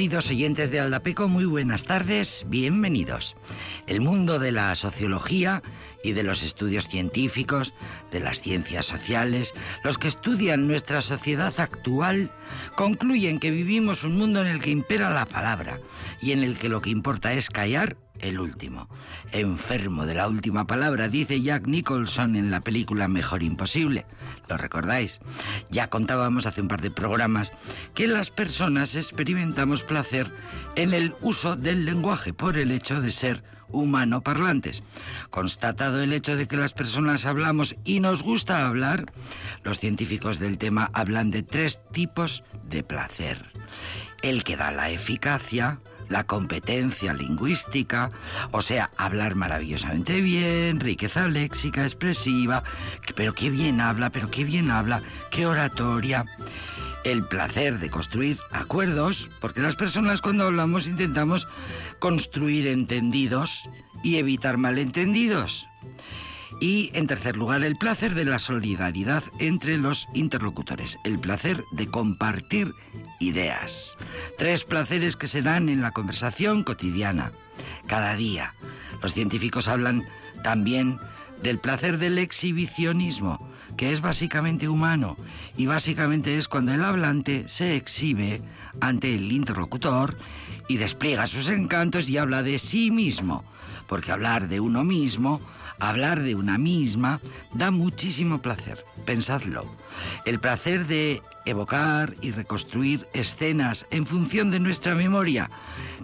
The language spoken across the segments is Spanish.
Queridos oyentes de Aldapeco, muy buenas tardes, bienvenidos. El mundo de la sociología y de los estudios científicos, de las ciencias sociales, los que estudian nuestra sociedad actual, concluyen que vivimos un mundo en el que impera la palabra y en el que lo que importa es callar el último. Enfermo de la última palabra, dice Jack Nicholson en la película Mejor Imposible. ¿Lo recordáis? Ya contábamos hace un par de programas que las personas experimentamos placer en el uso del lenguaje por el hecho de ser humano parlantes. Constatado el hecho de que las personas hablamos y nos gusta hablar, los científicos del tema hablan de tres tipos de placer. El que da la eficacia, la competencia lingüística, o sea, hablar maravillosamente bien, riqueza léxica, expresiva, pero qué bien habla, pero qué bien habla, qué oratoria. El placer de construir acuerdos, porque las personas cuando hablamos intentamos construir entendidos y evitar malentendidos. Y en tercer lugar, el placer de la solidaridad entre los interlocutores, el placer de compartir ideas. Tres placeres que se dan en la conversación cotidiana, cada día. Los científicos hablan también del placer del exhibicionismo, que es básicamente humano y básicamente es cuando el hablante se exhibe ante el interlocutor y despliega sus encantos y habla de sí mismo, porque hablar de uno mismo Hablar de una misma da muchísimo placer, pensadlo. El placer de evocar y reconstruir escenas en función de nuestra memoria.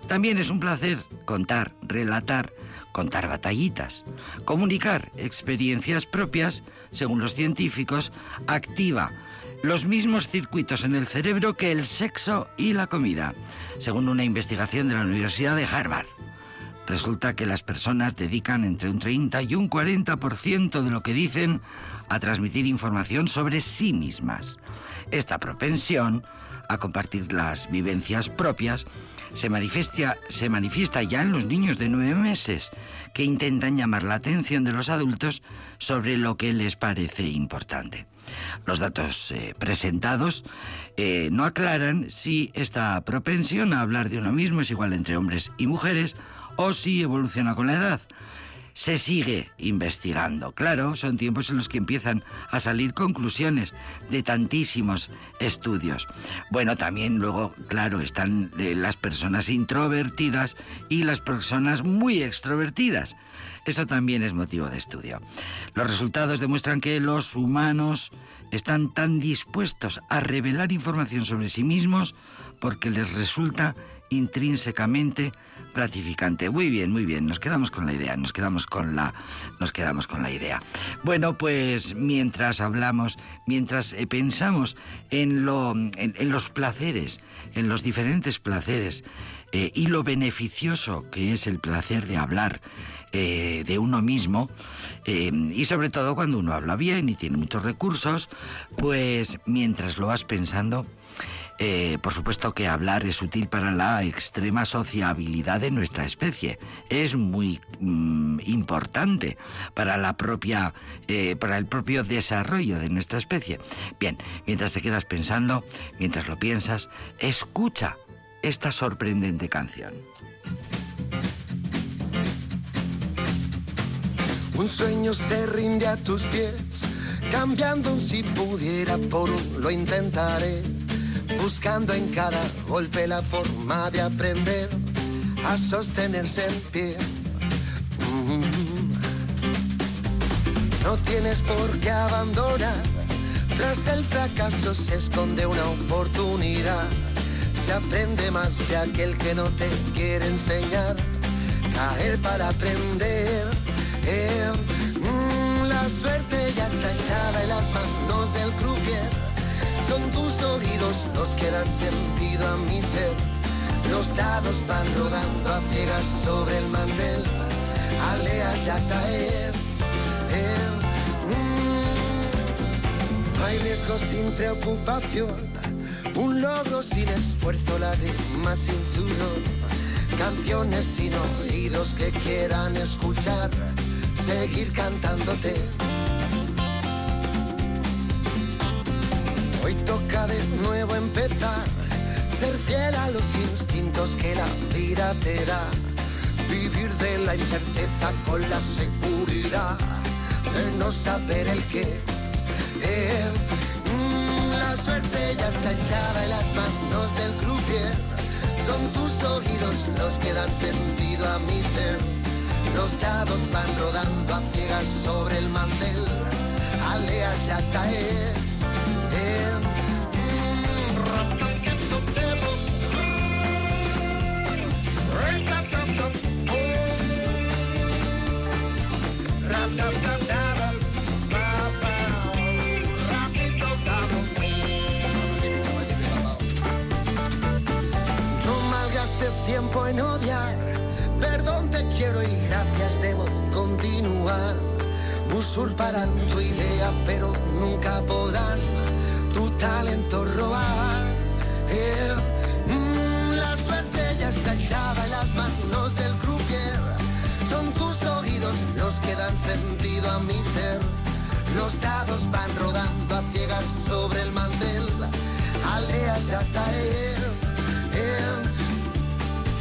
También es un placer contar, relatar, contar batallitas. Comunicar experiencias propias, según los científicos, activa los mismos circuitos en el cerebro que el sexo y la comida, según una investigación de la Universidad de Harvard. Resulta que las personas dedican entre un 30 y un 40% de lo que dicen a transmitir información sobre sí mismas. Esta propensión a compartir las vivencias propias se manifiesta, ya en los niños de nueve meses, que intentan llamar la atención de los adultos sobre lo que les parece importante. Los datos eh, presentados eh, no aclaran si esta propensión a hablar de uno mismo es igual entre hombres y mujeres o si evoluciona con la edad. Se sigue investigando. Claro, son tiempos en los que empiezan a salir conclusiones de tantísimos estudios. Bueno, también luego, claro, están eh, las personas introvertidas y las personas muy extrovertidas. Eso también es motivo de estudio. Los resultados demuestran que los humanos están tan dispuestos a revelar información sobre sí mismos porque les resulta intrínsecamente gratificante. Muy bien, muy bien. Nos quedamos con la idea, nos quedamos con la, nos quedamos con la idea. Bueno, pues mientras hablamos, mientras eh, pensamos en, lo, en, los placeres, en los diferentes placeres eh, y lo beneficioso que es el placer de hablar eh, de uno mismo y sobre todo cuando uno habla bien y tiene muchos recursos, pues mientras lo vas pensando eh, por supuesto que hablar es útil para la extrema sociabilidad de nuestra especie. Es muy mm, importante para la propia, eh, para el propio desarrollo de nuestra especie. Bien, mientras te quedas pensando, mientras lo piensas, escucha esta sorprendente canción. Un sueño se rinde a tus pies, cambiando si pudiera por lo intentaré buscando en cada golpe la forma de aprender a sostenerse en pie. Mm. No tienes por qué abandonar, tras el fracaso se esconde una oportunidad. Se aprende más de aquel que no te quiere enseñar, caer para aprender. Eh, mm, la suerte ya está echada en las manos del croupier son tus oídos los que dan sentido a mi ser. Los dados van rodando a ciegas sobre el mantel. Alea yacta es el. Mm. Hay riesgo sin preocupación. Un logro sin esfuerzo, la rima sin sudor. Canciones sin oídos que quieran escuchar. Seguir cantándote toca de nuevo empezar, ser fiel a los instintos que la vida te da, vivir de la incerteza con la seguridad de no saber el qué. Mm, la suerte ya está echada en las manos del croupier, son tus oídos los que dan sentido a mi ser. Los dados van rodando a ciegas sobre el mantel, alea ya caes. Tiempo en odiar, perdón te quiero y gracias debo continuar. Usurparán tu idea, pero nunca podrán tu talento robar. Eh, mm, la suerte ya está echada en las manos del que dan sentido a mi ser. Los dados van rodando a ciegas sobre el mantel. Alea ya caes. Eh,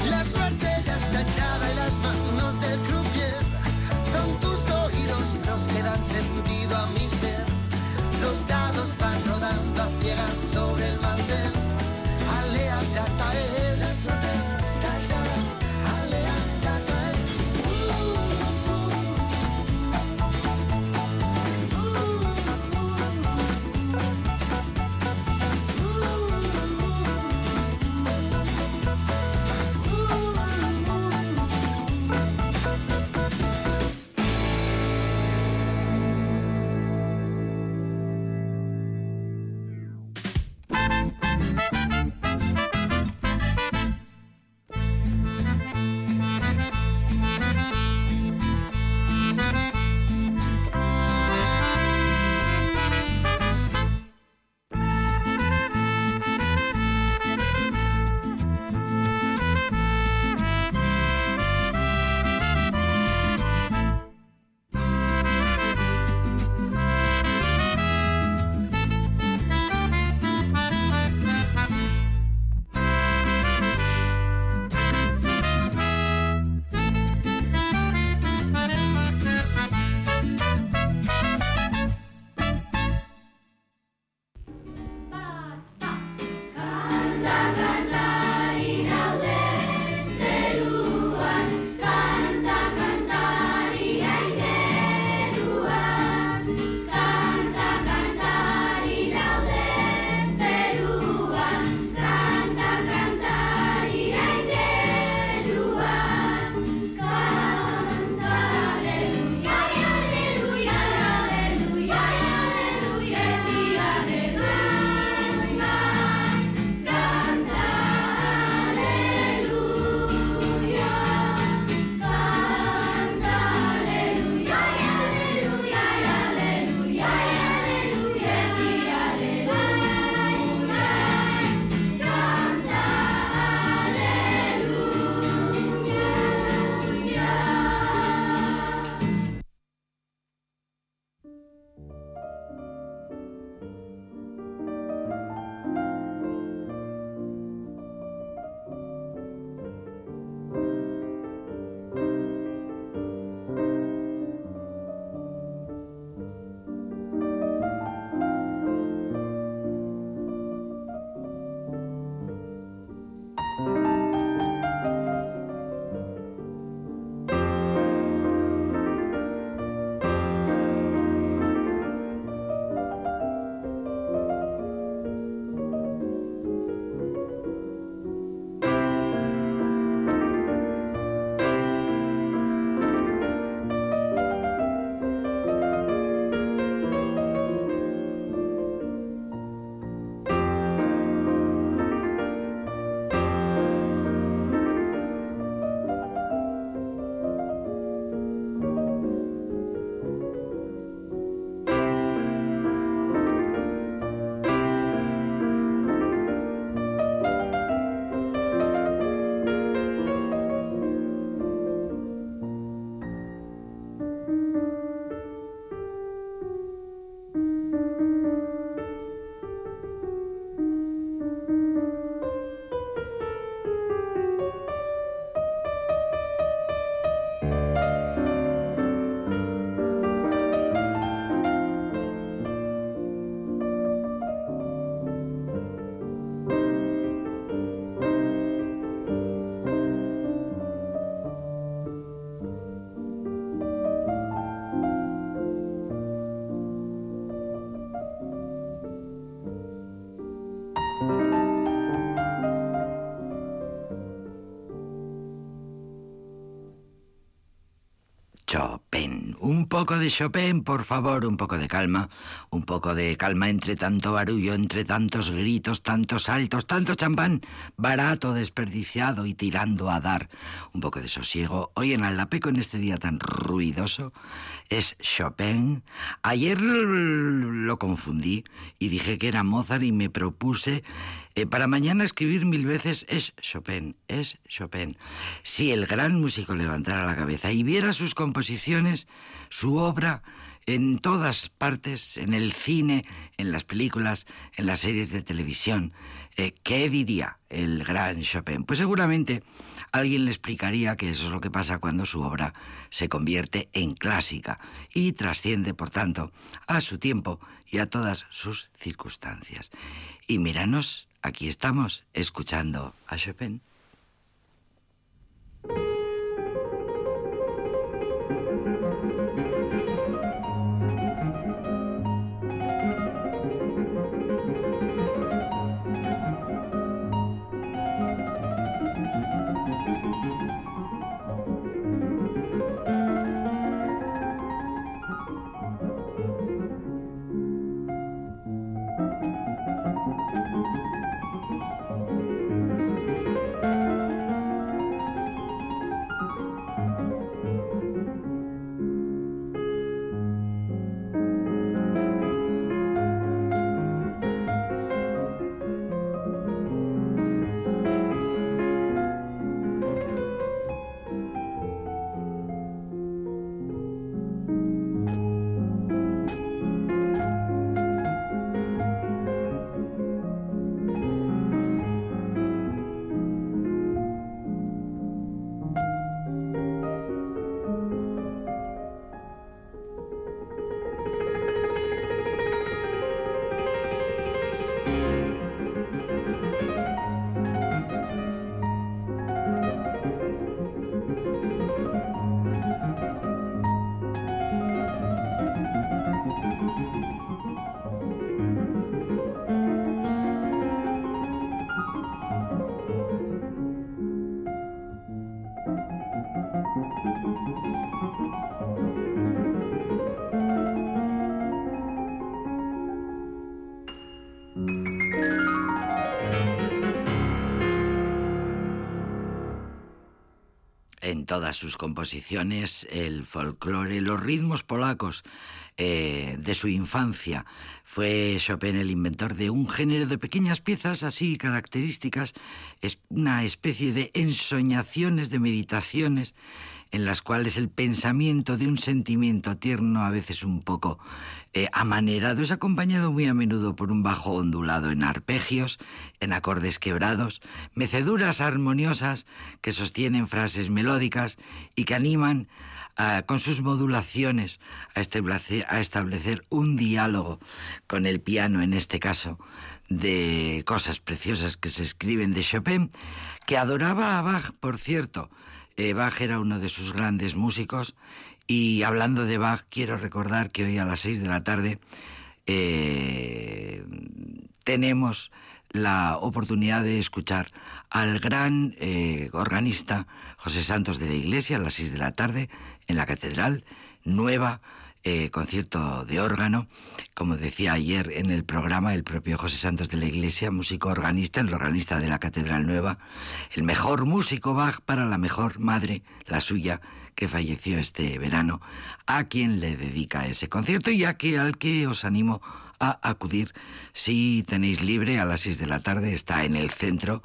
la suerte ya está echada en las manos del croupier. Son tus oídos los que dan sentido a mi ser. Los dados van rodando a ciegas sobre el mantel. Un poco de Chopin, por favor, un poco de calma, un poco de calma entre tanto barullo, entre tantos gritos, tantos saltos, tanto champán, barato, desperdiciado y tirando a dar. Un poco de sosiego. Hoy en Aldapeco, en este día tan ruidoso, es Chopin. Ayer lo confundí y dije que era Mozart y me propuse eh, para mañana escribir mil veces es Chopin, es Chopin. Si el gran músico levantara la cabeza y viera sus composiciones, su obra, en todas partes, en el cine, en las películas, en las series de televisión. Eh, ¿Qué diría el gran Chopin? Pues seguramente alguien le explicaría que eso es lo que pasa cuando su obra se convierte en clásica y trasciende, por tanto, a su tiempo y a todas sus circunstancias. Y míranos Aquí estamos escuchando a Chopin. Todas sus composiciones el folclore, los ritmos polacos eh, de su infancia. Fue Chopin el inventor de un género de pequeñas piezas así características, es una especie de ensoñaciones, de meditaciones en las cuales el pensamiento de un sentimiento tierno, a veces un poco eh, amanerado, es acompañado muy a menudo por un bajo ondulado en arpegios, en acordes quebrados, meceduras armoniosas que sostienen frases melódicas y que animan con sus modulaciones a establecer, un diálogo con el piano, en este caso, de cosas preciosas que se escriben de Chopin, que adoraba a Bach, por cierto, eh, Bach era uno de sus grandes músicos y hablando de Bach quiero recordar que hoy a las seis de la tarde eh, tenemos la oportunidad de escuchar al gran eh, organista José Santos de la Iglesia a las seis de la tarde en la Catedral. Nueva eh, concierto de órgano, como decía ayer en el programa el propio José Santos de la Iglesia, músico organista, el organista de la Catedral Nueva, el mejor músico Bach para la mejor madre, la suya, que falleció este verano, a quien le dedica ese concierto y a que, al que os animo acudir si tenéis libre a las seis de la tarde, está en el centro,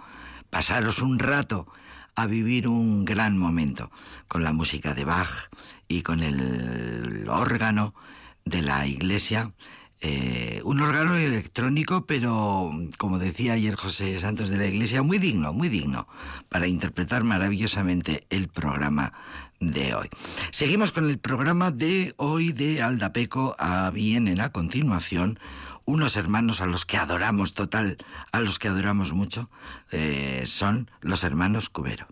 pasaros un rato a vivir un gran momento con la música de Bach y con el órgano de la iglesia. Eh, un órgano electrónico, pero como decía ayer José Santos de la Iglesia, muy digno, muy digno, para interpretar maravillosamente el programa de hoy. Seguimos con el programa de hoy de Aldapeco. Vienen a continuación unos hermanos a los que adoramos total, a los que adoramos mucho, eh, son los hermanos Cubero.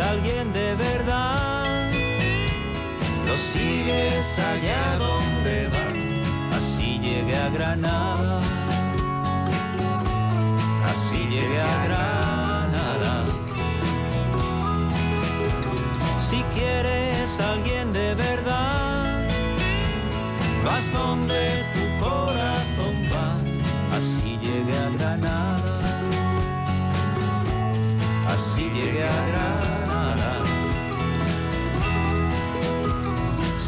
Alguien de verdad. Lo sigues allá donde va, así llegué a Granada, así llegué a Granada. Si quieres alguien de verdad, vas donde tu corazón va, así llegué a Granada, así llegué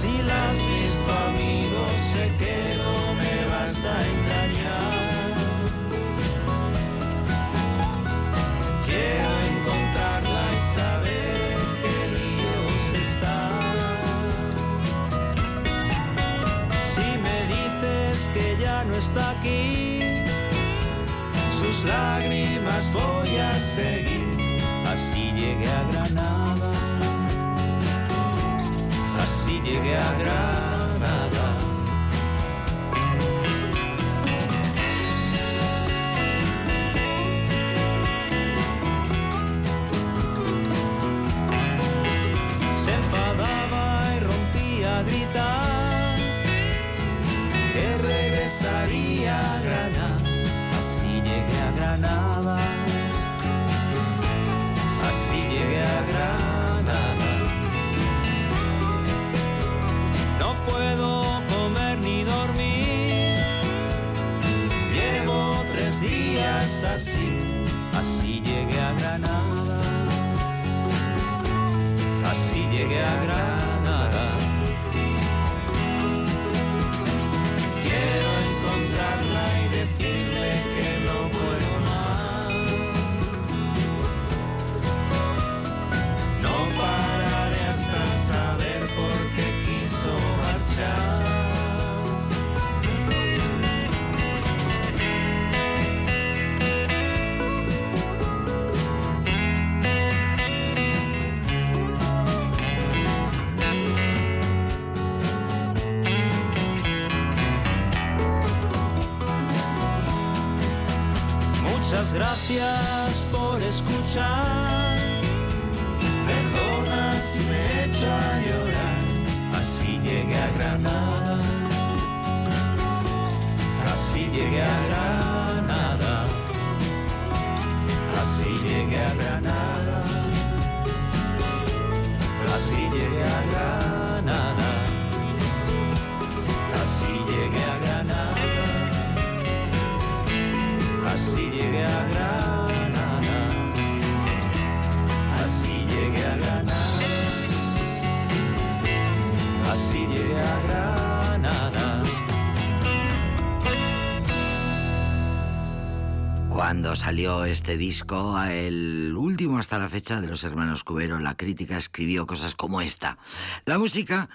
a Granada. has visto, amigo, sé que no me vas a engañar. Quiero encontrarla y saber que Dios está. Si me dices que ya no está aquí, sus lágrimas voy a seguir. Así llegué a Granada así llegué a Granada. Días así, por salió este disco, el último hasta la fecha de los hermanos Cubero, la crítica escribió cosas como esta. La música,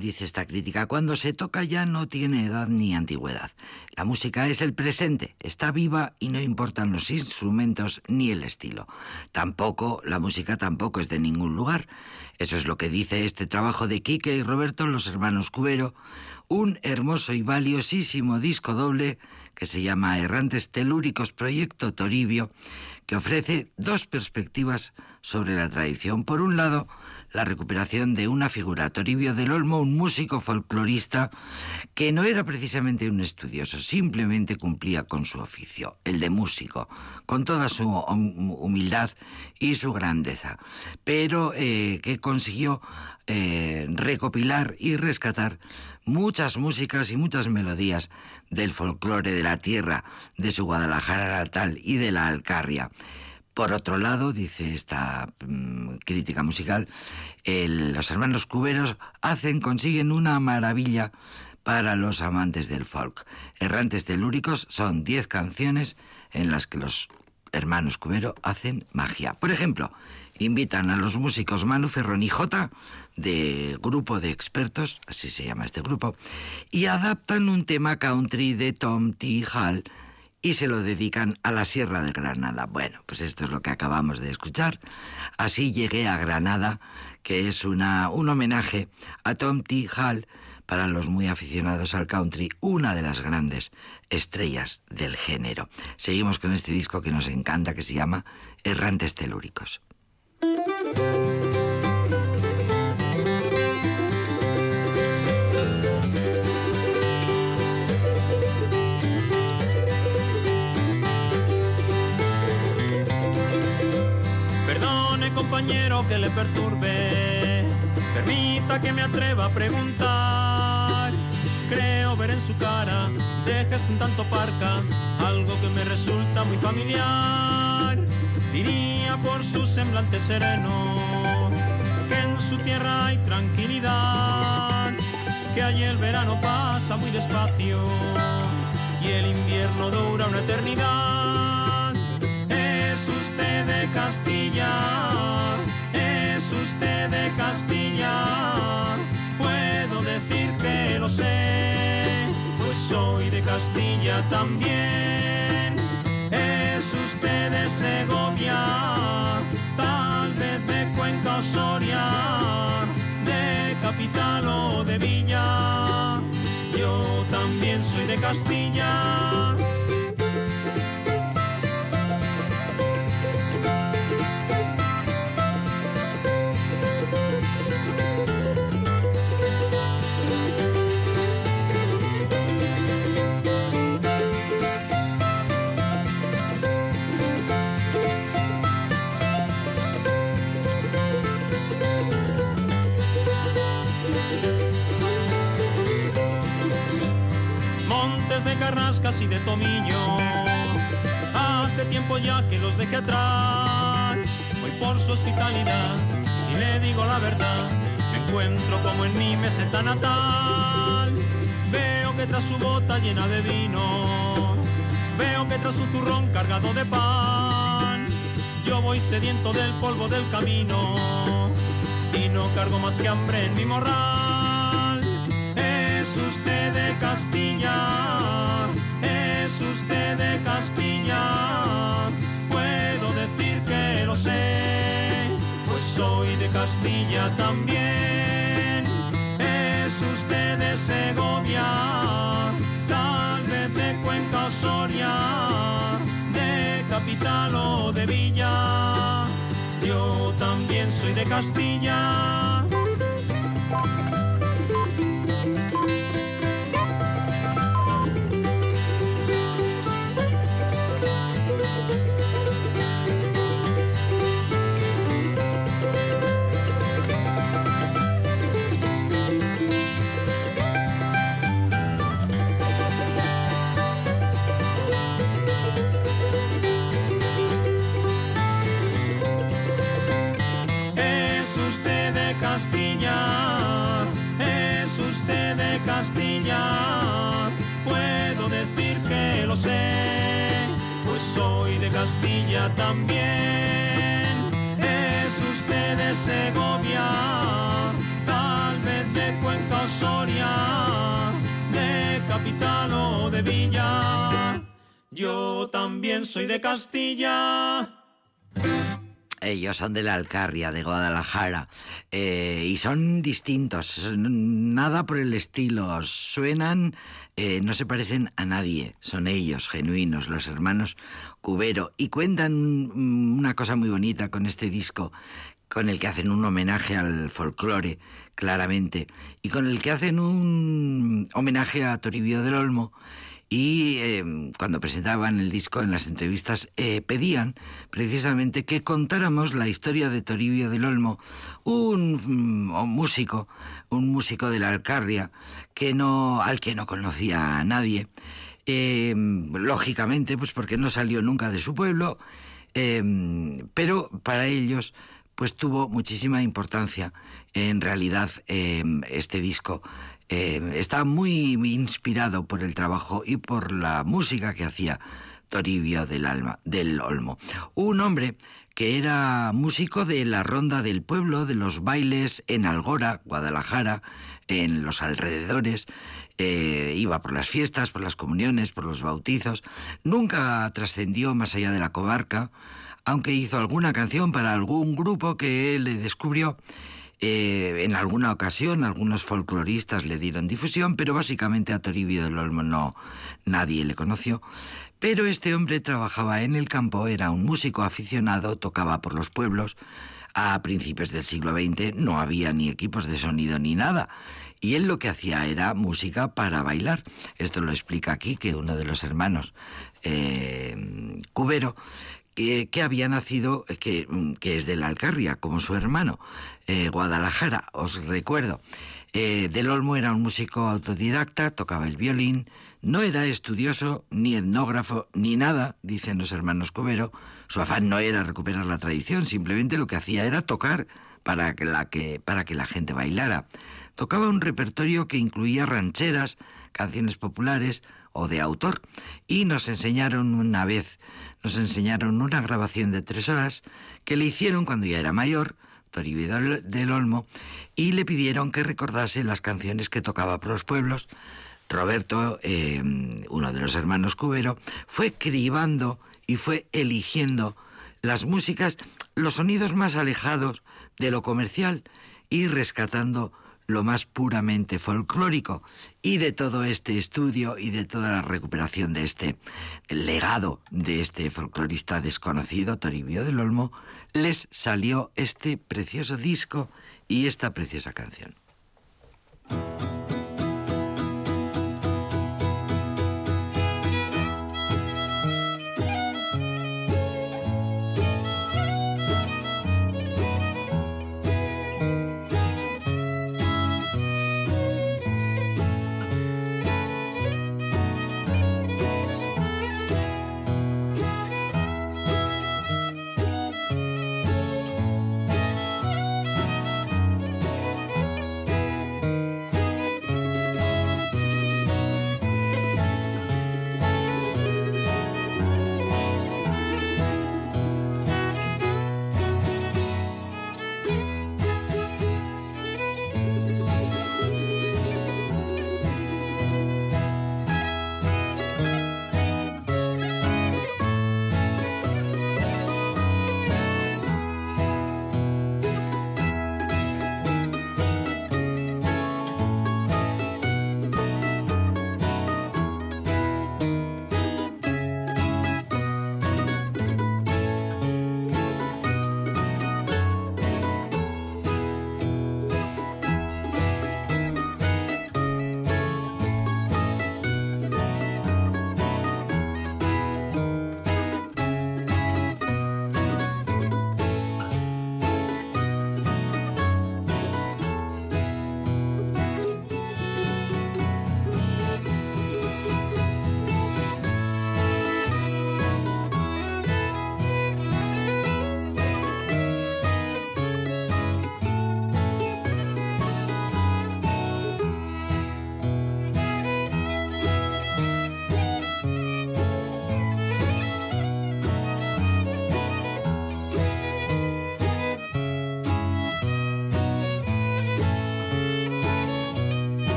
dice esta crítica, cuando se toca ya no tiene edad ni antigüedad. La música es el presente, está viva y no importan los instrumentos ni el estilo. Tampoco, la música tampoco es de ningún lugar. Eso es lo que dice este trabajo de Quique y Roberto, los hermanos Cubero, un hermoso y valiosísimo disco doble que se llama Errantes Telúricos Proyecto Toribio, que ofrece dos perspectivas sobre la tradición. Por un lado, la recuperación de una figura, Toribio del Olmo, un músico folclorista que no era precisamente un estudioso, simplemente cumplía con su oficio, el de músico, con toda su humildad y su grandeza, pero eh, que consiguió eh, recopilar y rescatar muchas músicas y muchas melodías del folclore de la tierra, de su Guadalajara natal y de la Alcarria. Por otro lado, dice esta mm, crítica musical, los hermanos cuberos hacen, consiguen una maravilla para los amantes del folk. Errantes telúricos son diez canciones en las que los hermanos cubero hacen magia. Por ejemplo, invitan a los músicos Manu Ferrón y J de grupo de expertos, así se llama este grupo, y adaptan un tema country de Tom T. Hall y se lo dedican a la Sierra de Granada. Bueno, pues esto es lo que acabamos de escuchar. Así llegué a Granada, que es una, un homenaje a Tom T. Hall para los muy aficionados al country, una de las grandes estrellas del género. Seguimos con este disco que nos encanta, que se llama Errantes Telúricos. Permita que me atreva a preguntar. Creo ver en su cara, dejas un tanto parca, algo que me resulta muy familiar. Diría por su semblante sereno que en su tierra hay tranquilidad, que allí el verano pasa muy despacio y el invierno dura una eternidad. Es usted de Castilla, es usted de Castilla, puedo decir que lo sé, pues soy de Castilla también. Es usted de Segovia, tal vez de Cuenca o Soria, de capital o de villa. Yo también soy de Castilla. Carrascas y de tomillo. Hace tiempo ya que los dejé atrás. Hoy por su hospitalidad, si le digo la verdad, me encuentro como en mi meseta natal. Veo que tras su bota llena de vino, veo que tras su zurrón cargado de pan, yo voy sediento del polvo del camino y no cargo más que hambre en mi morral. Es usted de Castilla, usted de Castilla, puedo decir que lo sé, pues soy de Castilla también. Es usted de Segovia, tal vez de Cuenca Soria, de capital o de villa. Yo también soy de Castilla. Castilla también. Es usted de Segovia, tal vez de Cuenca Soria, de capital o de villa. Yo también soy de Castilla. Ellos son de la Alcarria, de Guadalajara, eh, y son distintos, nada por el estilo, suenan, eh, no se parecen a nadie, son ellos, genuinos, los hermanos Cubero, y cuentan una cosa muy bonita con este disco, con el que hacen un homenaje al folclore, claramente, y con el que hacen un homenaje a Toribio del Olmo, y eh, cuando presentaban el disco en las entrevistas eh, pedían precisamente que contáramos la historia de Toribio del Olmo, un, mm, músico, un músico de la Alcarria que no, al que no conocía a nadie, eh, lógicamente, pues porque no salió nunca de su pueblo, eh, pero para ellos pues tuvo muchísima importancia en realidad este disco eh, está muy inspirado por el trabajo y por la música que hacía Toribio del, Alma, del Olmo. Un hombre que era músico de la ronda del pueblo, de los bailes en Algora, Guadalajara, en los alrededores, eh, iba por las fiestas, por las comuniones, por los bautizos, nunca trascendió más allá de la comarca, aunque hizo alguna canción para algún grupo que le descubrió eh, en alguna ocasión algunos folcloristas le dieron difusión, pero básicamente a Toribio del Olmo no nadie le conoció. Pero este hombre trabajaba en el campo, era un músico aficionado, tocaba por los pueblos. A principios del siglo XX no había ni equipos de sonido ni nada. Y él lo que hacía era música para bailar. Esto lo explica aquí que uno de los hermanos, eh, Cubero, que, había nacido, que, que, es de la Alcarria, como su hermano, eh, Guadalajara, os recuerdo. Eh, Del Olmo era un músico autodidacta, tocaba el violín, no era estudioso, ni etnógrafo, ni nada, dicen los hermanos Cubero. Su afán no era recuperar la tradición, simplemente lo que hacía era tocar para que la, que, para que la gente bailara. Tocaba un repertorio que incluía rancheras, canciones populares o de autor, y nos enseñaron una vez, nos enseñaron una grabación de tres horas que le hicieron cuando ya era mayor, Toribio del Olmo, y le pidieron que recordase las canciones que tocaba por los pueblos. Roberto, eh, uno de los hermanos Cubero, fue cribando y fue eligiendo las músicas, los sonidos más alejados de lo comercial y rescatando lo más puramente folclórico. Y de todo este estudio y de toda la recuperación de este legado de este folclorista desconocido, Toribio del Olmo, les salió este precioso disco y esta preciosa canción.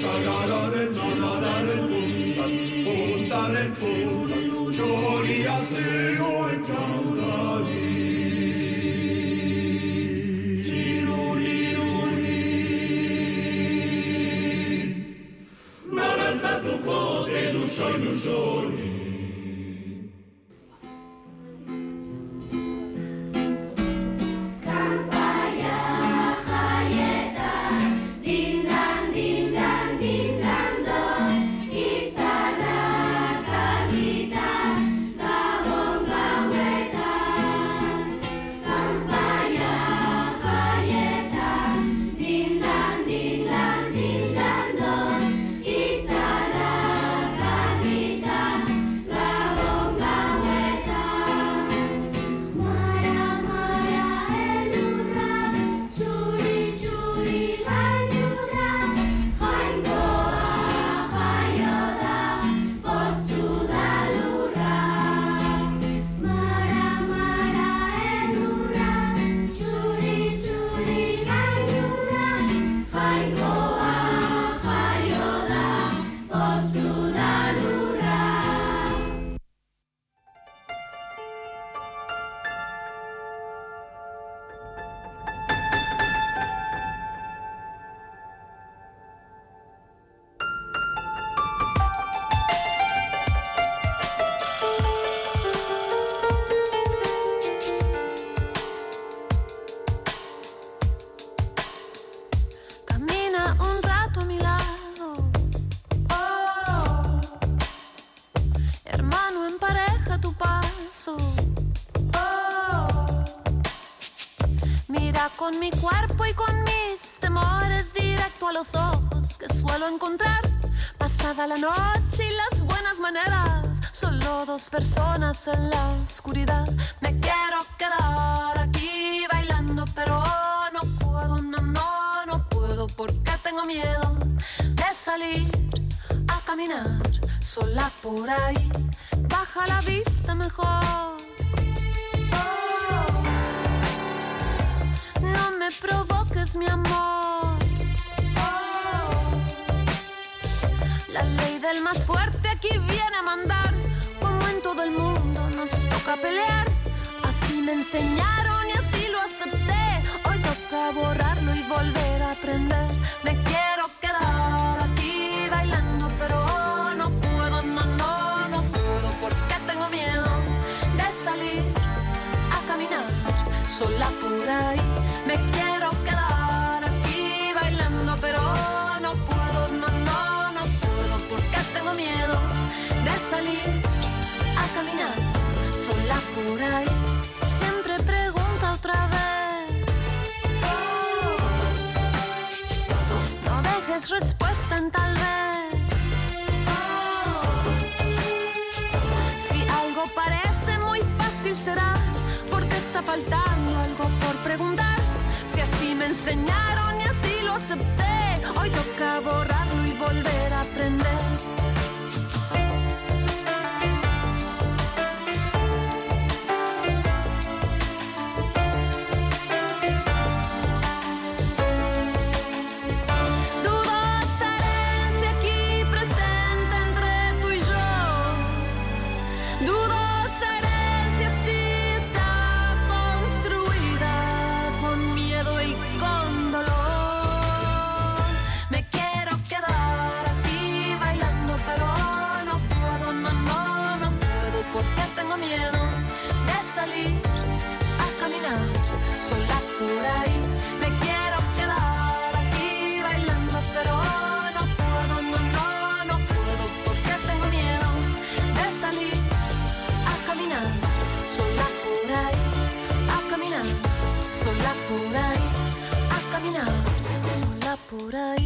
Shayarare la noche y las buenas maneras. Solo dos personas en la oscuridad. Me quiero quedar aquí bailando, pero no puedo, no, no, no puedo porque tengo miedo de salir a caminar sola por ahí. Baja la vista mejor. Más fuerte aquí viene a mandar. Como en todo el mundo nos toca pelear. Así me enseñaron y así lo acepté. Hoy toca borrarlo y volver a aprender. Me quiero quedar aquí bailando, pero no puedo, no, no, no puedo porque tengo miedo de salir a caminar sola por ahí. Me quiero quedar aquí bailando, pero salir a caminar sola por ahí. Siempre pregunta otra vez. No dejes respuesta en tal vez. Si algo parece muy fácil será porque está faltando algo por preguntar. Si así me enseñaron y así lo acepté, hoy toca borrarlo y volver a aprender. por ahí.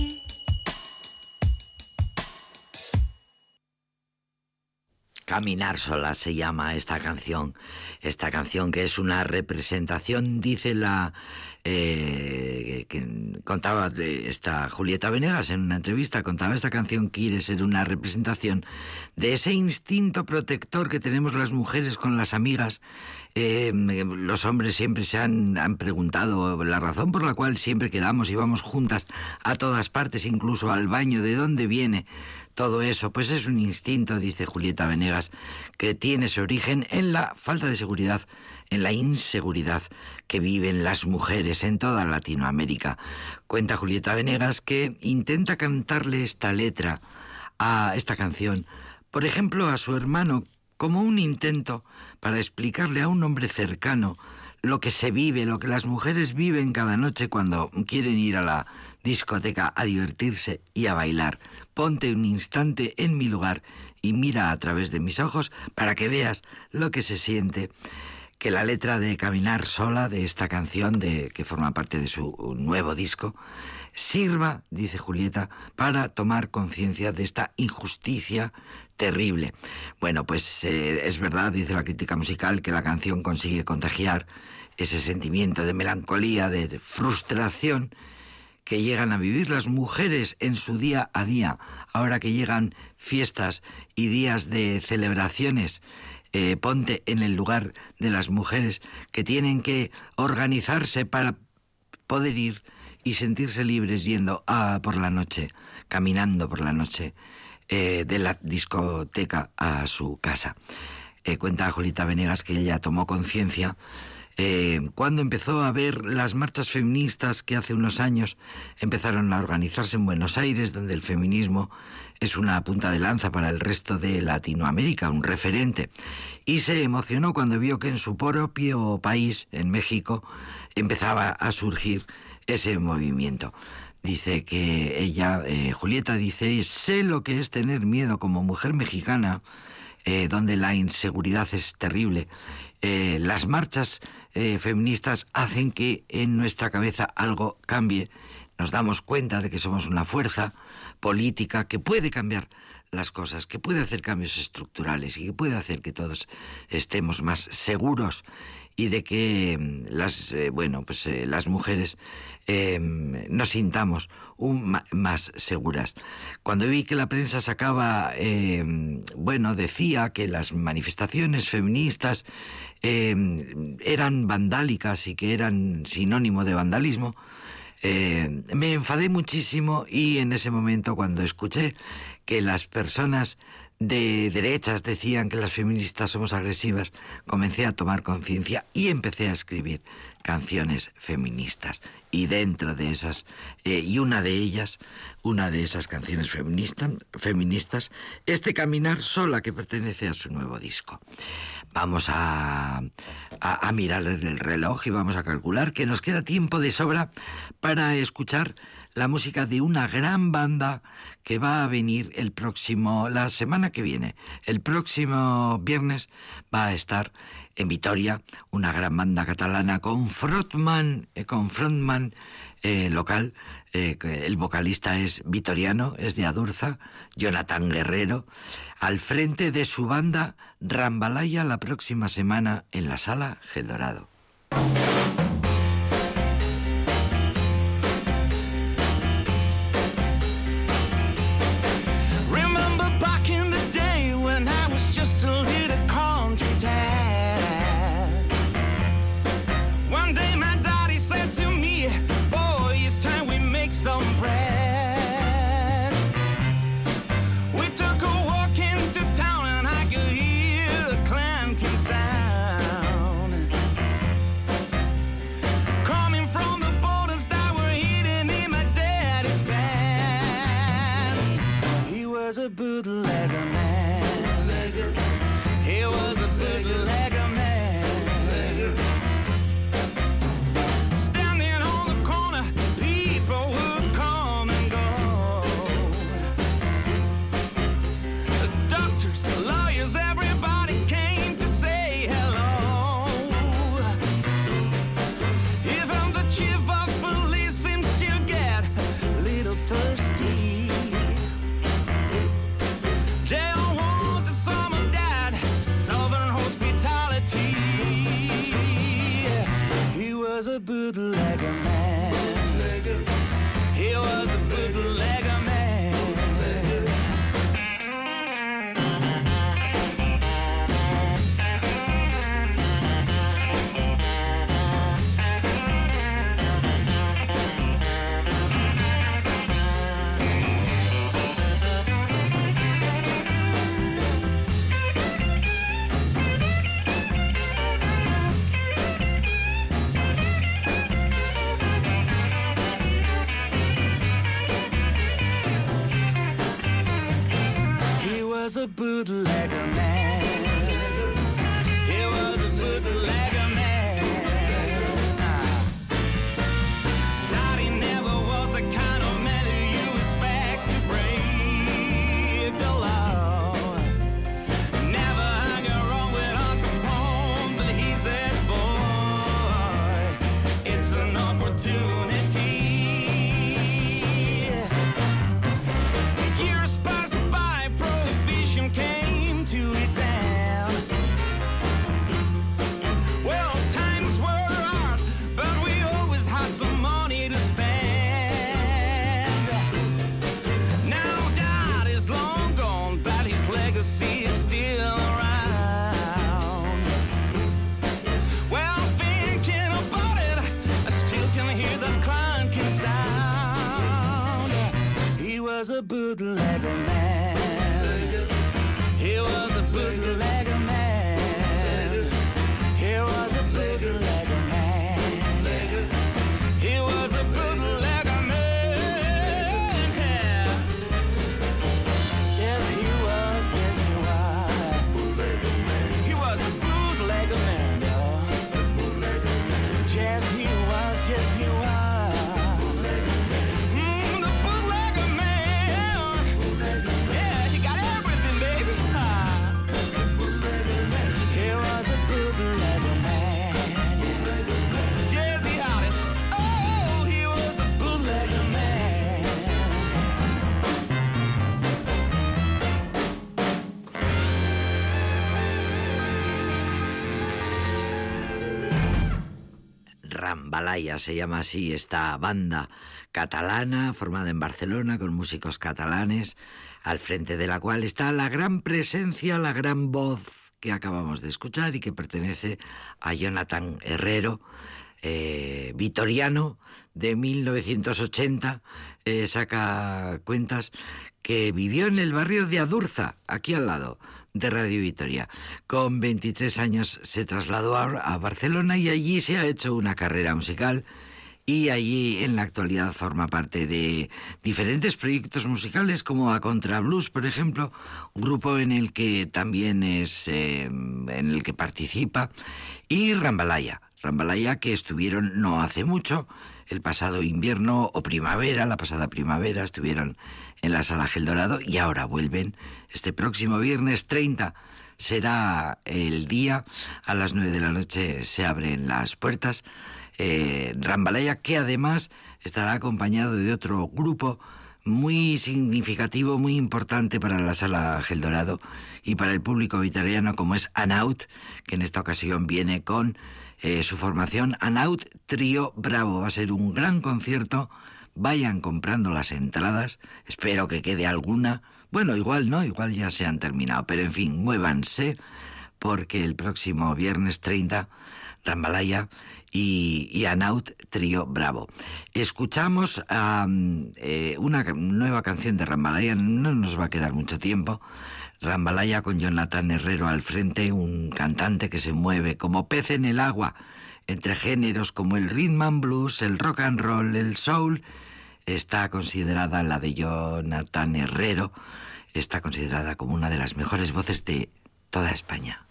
Caminar sola se llama esta canción. Esta canción que es una representación, dice la eh, que contaba esta Julieta Venegas en una entrevista, contaba esta canción quiere ser una representación de ese instinto protector que tenemos las mujeres con las amigas. Eh, los hombres siempre se han, han preguntado la razón por la cual siempre quedamos y vamos juntas a todas partes, incluso al baño, de dónde viene todo eso, pues es un instinto, dice Julieta Venegas, que tiene su origen en la falta de seguridad, en la inseguridad que viven las mujeres en toda Latinoamérica. Cuenta Julieta Venegas que intenta cantarle esta letra a esta canción por ejemplo, a su hermano como un intento para explicarle a un hombre cercano lo que se vive, lo que las mujeres viven cada noche cuando quieren ir a la discoteca a divertirse y a bailar. Ponte un instante en mi lugar y mira a través de mis ojos para que veas lo que se siente. Que la letra de Caminar sola de esta canción de que forma parte de su nuevo disco sirva, dice Julieta, para tomar conciencia de esta injusticia terrible. Bueno, pues eh, es verdad, dice la crítica musical, que la canción consigue contagiar ese sentimiento de melancolía, de frustración que llegan a vivir las mujeres en su día a día, ahora que llegan fiestas y días de celebraciones. Eh, ponte en el lugar de las mujeres que tienen que organizarse para poder ir y sentirse libres yendo a por la noche, caminando por la noche eh, de la discoteca a su casa. Eh, cuenta Julita Venegas que ella tomó conciencia eh, cuando empezó a ver las marchas feministas que hace unos años empezaron a organizarse en Buenos Aires, donde el feminismo es una punta de lanza para el resto de Latinoamérica, un referente, y se emocionó cuando vio que en su propio país, en México, empezaba a surgir ese movimiento. Dice que ella, eh, Julieta dice, sé lo que es tener miedo como mujer mexicana, eh, donde la inseguridad es terrible. las marchas eh, feministas hacen que en nuestra cabeza algo cambie. Nos damos cuenta de que somos una fuerza política que puede cambiar las cosas, que puede hacer cambios estructurales y que puede hacer que todos estemos más seguros y de que mm, las eh, bueno pues eh, las mujeres nos sintamos más seguras. Cuando vi que la prensa sacaba, bueno, decía que las manifestaciones feministas Em, eran vandálicas y que eran sinónimo de vandalismo, me enfadé muchísimo y en ese momento cuando escuché que las personas de derechas decían que las feministas somos agresivas, comencé a tomar conciencia y empecé a escribir canciones feministas. Y dentro de esas, eh, y una de ellas, una de esas canciones feministas, este Caminar Sola que pertenece a su nuevo disco. Vamos a, a, mirar el reloj y vamos a calcular que nos queda tiempo de sobra para escuchar la música de una gran banda que va a venir el próximo, la semana que viene. El próximo viernes va a estar en Vitoria una gran banda catalana con frontman, eh, con frontman eh, local. Eh, el vocalista es vitoriano, es de Adurza, Jonathan Guerrero, al frente de su banda Rambalaya la próxima semana en la sala Gedorado. A bootlegger Rambalaya se llama así esta banda catalana formada en Barcelona con músicos catalanes, al frente de la cual está la gran presencia, la gran voz que acabamos de escuchar y que pertenece a Jonathan Herrero, eh, vitoriano de 1980, eh, saca cuentas que vivió en el barrio de Adurza, aquí al lado de Radio Vitoria. Con 23 años se trasladó a, Barcelona y allí se ha hecho una carrera musical y allí en la actualidad forma parte de diferentes proyectos musicales como A Contra Blues, por ejemplo, grupo en el que también es eh, en el que participa y Rambalaya, Rambalaya que estuvieron no hace mucho, el pasado invierno o primavera, la pasada primavera estuvieron en la sala Gel Dorado y ahora vuelven este próximo viernes 30 será el día a las 9 de la noche se abren las puertas eh, Rambalaya, que además estará acompañado de otro grupo muy significativo, muy importante para la sala Gel Dorado y para el público vitoriano, como es Anaut, que en esta ocasión viene con eh, su formación Anaut Trío Bravo. Va a ser un gran concierto. Vayan comprando las entradas. Espero que quede alguna. Bueno, igual no, igual ya se han terminado. Pero en fin, muévanse, porque el próximo viernes 30, Rambalaya y, y Anaut Trío Bravo. Escuchamos eh, una nueva canción de Rambalaya, no nos va a quedar mucho tiempo. Rambalaya con Jonathan Herrero al frente, un cantante que se mueve como pez en el agua, entre géneros como el rhythm and blues, el rock and roll, el soul. Está considerada la de Jonathan Herrero, está considerada como una de las mejores voces de toda España.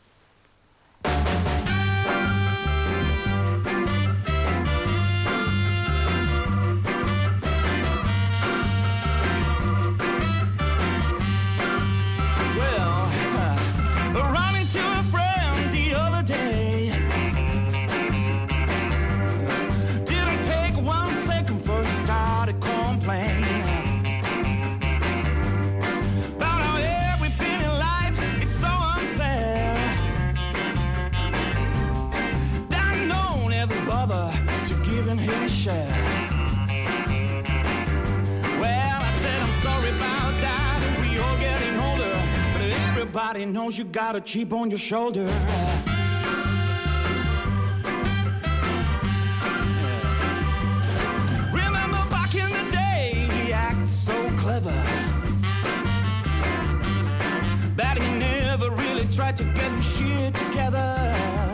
Everybody knows you got a chip on your shoulder. Remember back in the day, he acted so clever. That he never really tried to get his shit together.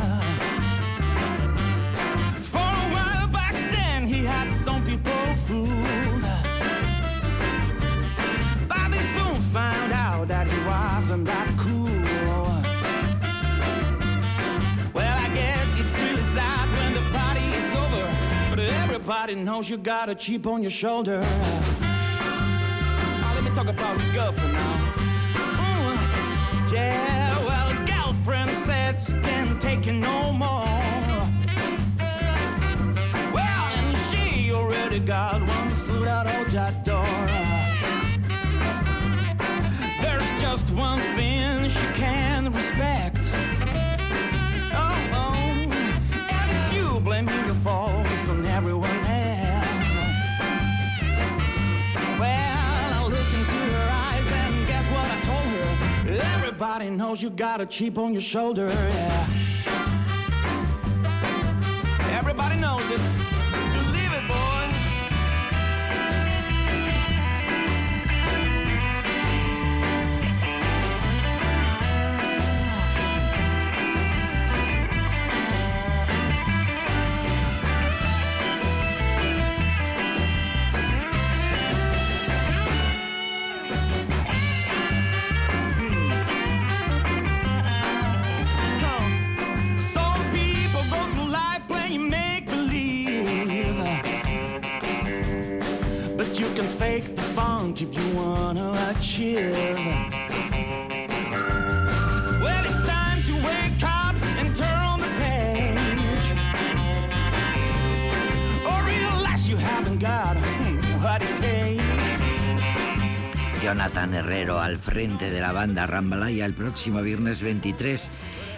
Everybody knows you got a chip on your shoulder. Now let me talk about his girlfriend now. Yeah, well, girlfriend said she can't take it no more. Well, and she already got one foot out of that door. There's just one thing she can respect. Oh, oh, and it's you blaming your faults Everybody knows you got a chip on your shoulder. Yeah. Everybody knows it. Fake the funk if you wanna achieve. Well, it's time to wake up and turn the page. Or realize you haven't got what it takes. Jonathan Herrero al frente de la banda Rambalaya el próximo viernes 23,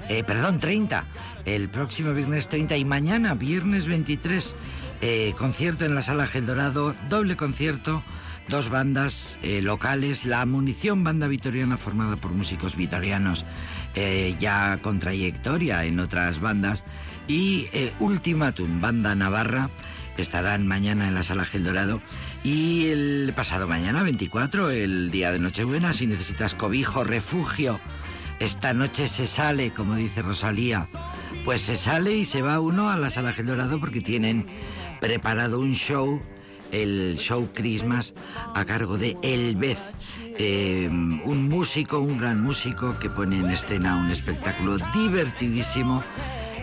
eh, perdón, 30, el próximo viernes 30 y mañana viernes 23, eh, concierto en la Sala Gel Dorado, doble concierto, dos bandas eh, locales, la Munición, banda vitoriana formada por músicos vitorianos eh, ya con trayectoria en otras bandas, y Ultimatum, banda navarra, estarán mañana en la sala Gel Dorado y el pasado mañana 24 el día de Nochebuena si necesitas cobijo refugio esta noche se sale como dice Rosalía pues se sale y se va uno a la sala Gel Dorado porque tienen preparado un show el show Christmas a cargo de El Bez eh, un músico un gran músico que pone en escena un espectáculo divertidísimo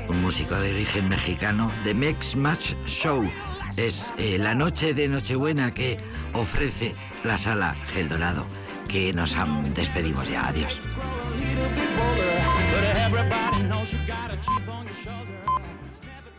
un músico de origen mexicano, The Mex Match Show. Es eh, la noche de Nochebuena que ofrece la sala Gel Dorado, que nos despedimos ya. Adiós.